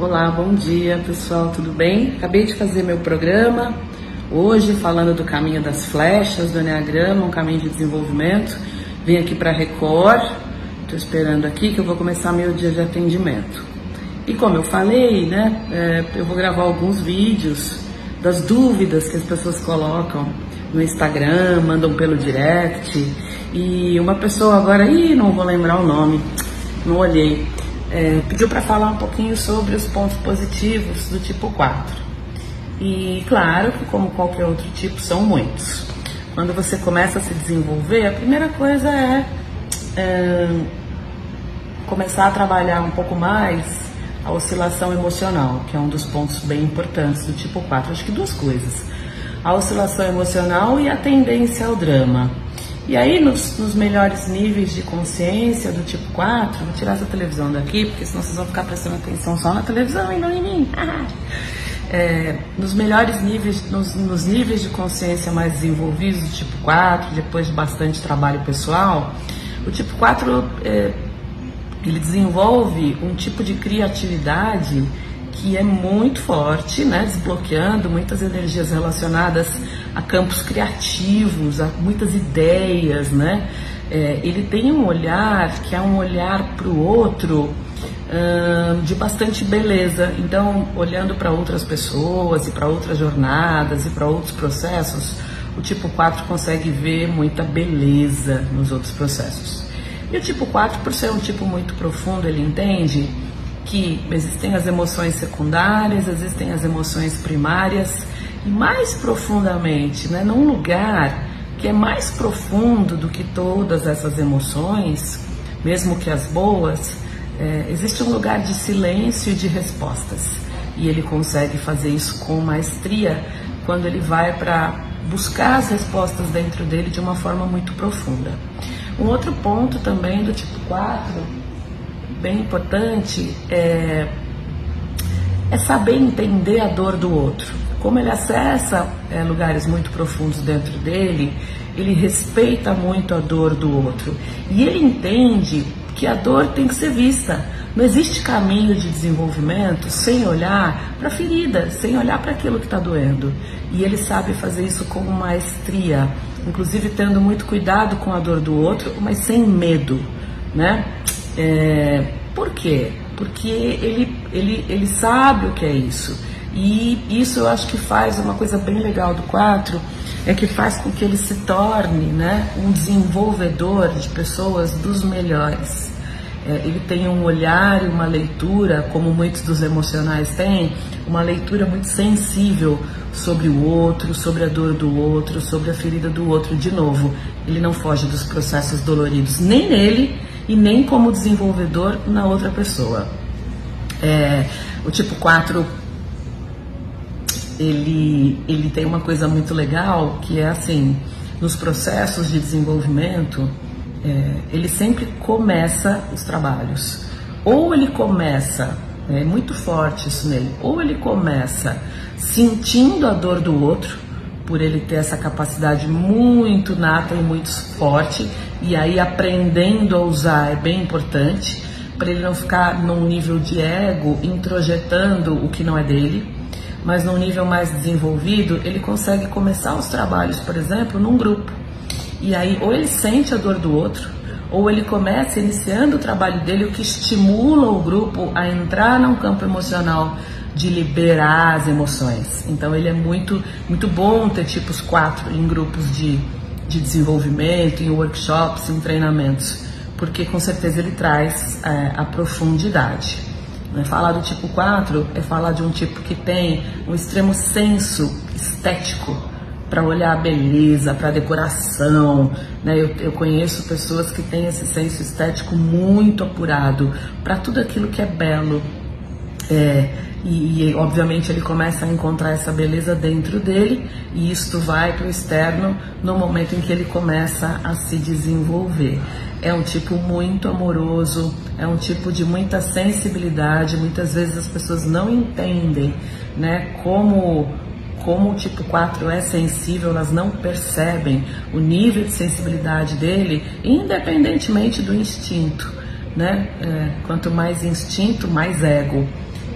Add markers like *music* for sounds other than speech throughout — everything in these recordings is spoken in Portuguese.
Olá, bom dia pessoal, tudo bem? Acabei de fazer meu programa hoje falando do caminho das flechas, do Enneagrama, um caminho de desenvolvimento. Vim aqui para Record, estou esperando aqui que eu vou começar meu dia de atendimento. E como eu falei, né, é, eu vou gravar alguns vídeos das dúvidas que as pessoas colocam no Instagram, mandam pelo direct. E uma pessoa agora, ih, não vou lembrar o nome, não olhei é, pediu para falar um pouquinho sobre os pontos positivos do tipo 4. E claro que, como qualquer outro tipo, são muitos. Quando você começa a se desenvolver, a primeira coisa é, é começar a trabalhar um pouco mais a oscilação emocional, que é um dos pontos bem importantes do tipo 4. Acho que duas coisas: a oscilação emocional e a tendência ao drama. E aí, nos, nos, melhores níveis de consciência do tipo 4, vou tirar essa televisão daqui, porque senão vocês vão ficar prestando atenção só na televisão e não em mim. *laughs* é, nos melhores níveis, nos, nos, níveis de consciência mais desenvolvidos do tipo 4, depois de bastante trabalho pessoal, o tipo 4 é, ele desenvolve um tipo de criatividade que é muito forte, né, desbloqueando muitas energias relacionadas a campos criativos, a muitas ideias, né? É, ele tem um olhar que é um olhar para o outro hum, de bastante beleza. Então, olhando para outras pessoas e para outras jornadas e para outros processos, o tipo 4 consegue ver muita beleza nos outros processos. E o tipo 4, por ser um tipo muito profundo, ele entende que existem as emoções secundárias, existem as emoções primárias e mais profundamente, né, num lugar que é mais profundo do que todas essas emoções, mesmo que as boas, é, existe um lugar de silêncio e de respostas. E ele consegue fazer isso com maestria quando ele vai para buscar as respostas dentro dele de uma forma muito profunda. Um outro ponto também do tipo 4 bem importante é, é saber entender a dor do outro. Como ele acessa é, lugares muito profundos dentro dele, ele respeita muito a dor do outro. E ele entende que a dor tem que ser vista. Não existe caminho de desenvolvimento sem olhar para a ferida, sem olhar para aquilo que está doendo. E ele sabe fazer isso com maestria, inclusive tendo muito cuidado com a dor do outro, mas sem medo, né? É, por quê? Porque ele, ele, ele sabe o que é isso. E isso eu acho que faz uma coisa bem legal do 4, é que faz com que ele se torne né, um desenvolvedor de pessoas dos melhores. É, ele tem um olhar e uma leitura, como muitos dos emocionais têm, uma leitura muito sensível sobre o outro, sobre a dor do outro, sobre a ferida do outro. De novo, ele não foge dos processos doloridos, nem nele e nem como desenvolvedor na outra pessoa. É, o tipo 4 ele, ele tem uma coisa muito legal que é assim, nos processos de desenvolvimento, é, ele sempre começa os trabalhos. Ou ele começa, é muito forte isso nele, ou ele começa sentindo a dor do outro, por ele ter essa capacidade muito nata e muito forte, e aí aprendendo a usar é bem importante, para ele não ficar num nível de ego introjetando o que não é dele, mas num nível mais desenvolvido, ele consegue começar os trabalhos, por exemplo, num grupo. E aí, ou ele sente a dor do outro, ou ele começa iniciando o trabalho dele, o que estimula o grupo a entrar num campo emocional de liberar as emoções. Então ele é muito, muito bom ter tipos quatro em grupos de, de desenvolvimento, em workshops, em treinamentos, porque com certeza ele traz é, a profundidade. Né? Falar do tipo 4 é falar de um tipo que tem um extremo senso estético para olhar a beleza, para decoração. Né? Eu, eu, conheço pessoas que têm esse senso estético muito apurado para tudo aquilo que é belo. É, e, e, obviamente ele começa a encontrar essa beleza dentro dele e isto vai para o externo no momento em que ele começa a se desenvolver. É um tipo muito amoroso, é um tipo de muita sensibilidade. Muitas vezes as pessoas não entendem, né, como como o tipo 4 é sensível, elas não percebem o nível de sensibilidade dele, independentemente do instinto, né? É, quanto mais instinto, mais ego.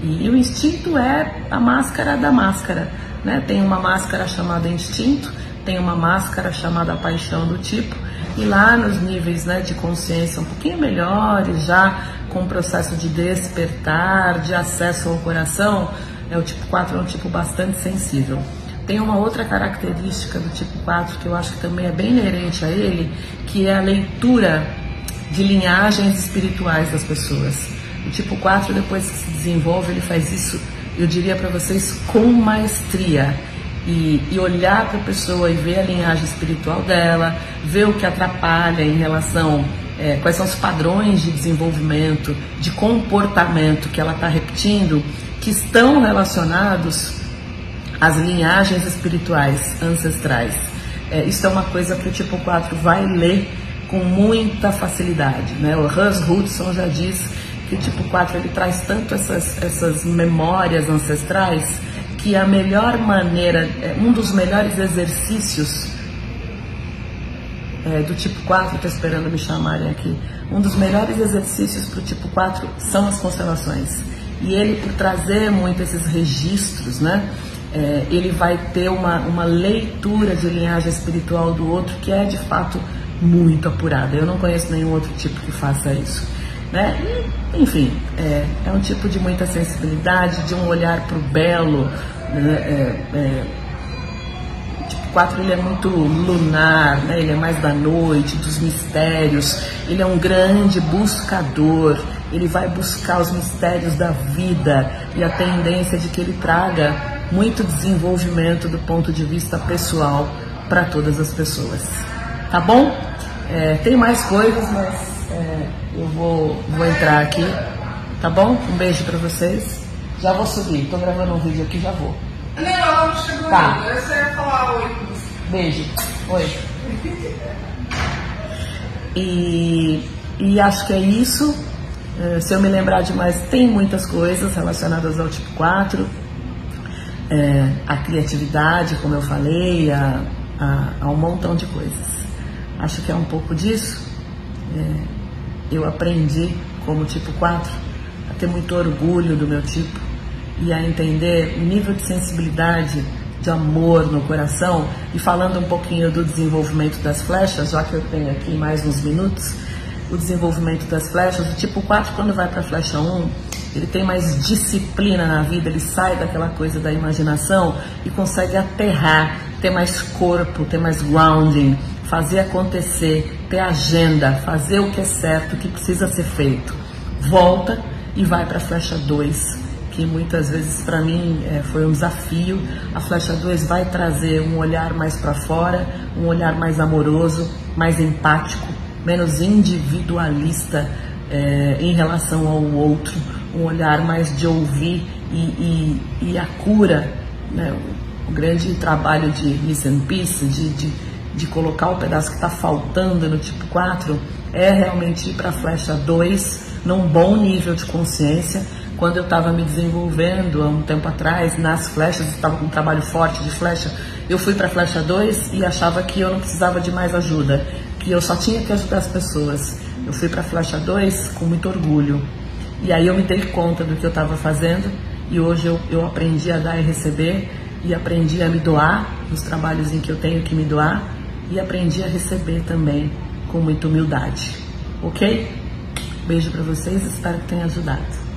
E, e o instinto é a máscara da máscara. Né? Tem uma máscara chamada instinto, tem uma máscara chamada paixão do tipo, e lá nos níveis né, de consciência um pouquinho melhores, já com o processo de despertar, de acesso ao coração, é, o tipo 4 é um tipo bastante sensível. Tem uma outra característica do tipo 4 que eu acho que também é bem inerente a ele, que é a leitura de linhagens espirituais das pessoas. O tipo 4, depois que se desenvolve, ele faz isso, eu diria para vocês, com maestria. E, e olhar para a pessoa e ver a linhagem espiritual dela, ver o que atrapalha em relação é, quais são os padrões de desenvolvimento, de comportamento que ela está repetindo, que estão relacionados às linhagens espirituais ancestrais. É, isso é uma coisa que o tipo 4 vai ler com muita facilidade. Né? O Hans Hudson já diz que o tipo 4 ele traz tanto essas, essas memórias ancestrais que a melhor maneira, é, um dos melhores exercícios é, do tipo 4, estou esperando me chamarem aqui, um dos melhores exercícios para o tipo 4 são as constelações. E ele, por trazer muito esses registros, né, é, ele vai ter uma, uma leitura de linhagem espiritual do outro que é de fato muito apurada. Eu não conheço nenhum outro tipo que faça isso. Né? E, enfim, é, é, um tipo de muita sensibilidade, de um olhar para o belo. Né? É, é, tipo 4 ele é muito lunar, né? ele é mais da noite, dos mistérios, ele é um grande buscador, ele vai buscar os mistérios da vida e a tendência de que ele traga muito desenvolvimento do ponto de vista pessoal para todas as pessoas. Tá bom? É, tem mais coisas, mas é, eu vou, vou entrar aqui, tá bom? Um beijo pra vocês. Já vou subir, tô gravando um vídeo aqui, já vou. Não, ela não chegou tá. ainda. Você ia falar oi. Beijo. Oi. E, e acho que é isso. É, se eu me lembrar de mais, tem muitas coisas relacionadas ao tipo 4. É, a criatividade, como eu falei, a, a, a um montão de coisas. Acho que é um pouco disso. É, eu aprendi como tipo 4 a ter muito orgulho do meu tipo e a entender o nível de sensibilidade, de amor no coração. E falando um pouquinho do desenvolvimento das flechas, já que eu tenho aqui mais uns minutos, o desenvolvimento das flechas, o tipo 4 quando vai para a flecha 1, ele tem mais disciplina na vida, ele sai daquela coisa da imaginação e consegue aterrar, ter mais corpo, ter mais grounding, fazer acontecer, ter agenda, fazer o que é certo, o que precisa ser feito. Volta e vai para a flecha 2, que muitas vezes para mim é, foi um desafio. A flecha 2 vai trazer um olhar mais para fora, um olhar mais amoroso, mais empático, menos individualista é, em relação ao outro, um olhar mais de ouvir e, e, e a cura, né? o, o grande trabalho de Listen Peace, de, de de colocar o pedaço que está faltando no tipo 4 é realmente ir para a flecha 2 num bom nível de consciência. Quando eu estava me desenvolvendo há um tempo atrás nas flechas, estava com um trabalho forte de flecha, eu fui para a flecha 2 e achava que eu não precisava de mais ajuda, que eu só tinha que ajudar as pessoas. Eu fui para flecha 2 com muito orgulho. E aí eu me dei conta do que eu estava fazendo e hoje eu, eu aprendi a dar e receber e aprendi a me doar nos trabalhos em que eu tenho que me doar e aprendi a receber também com muita humildade. Ok? Beijo para vocês, espero que tenha ajudado.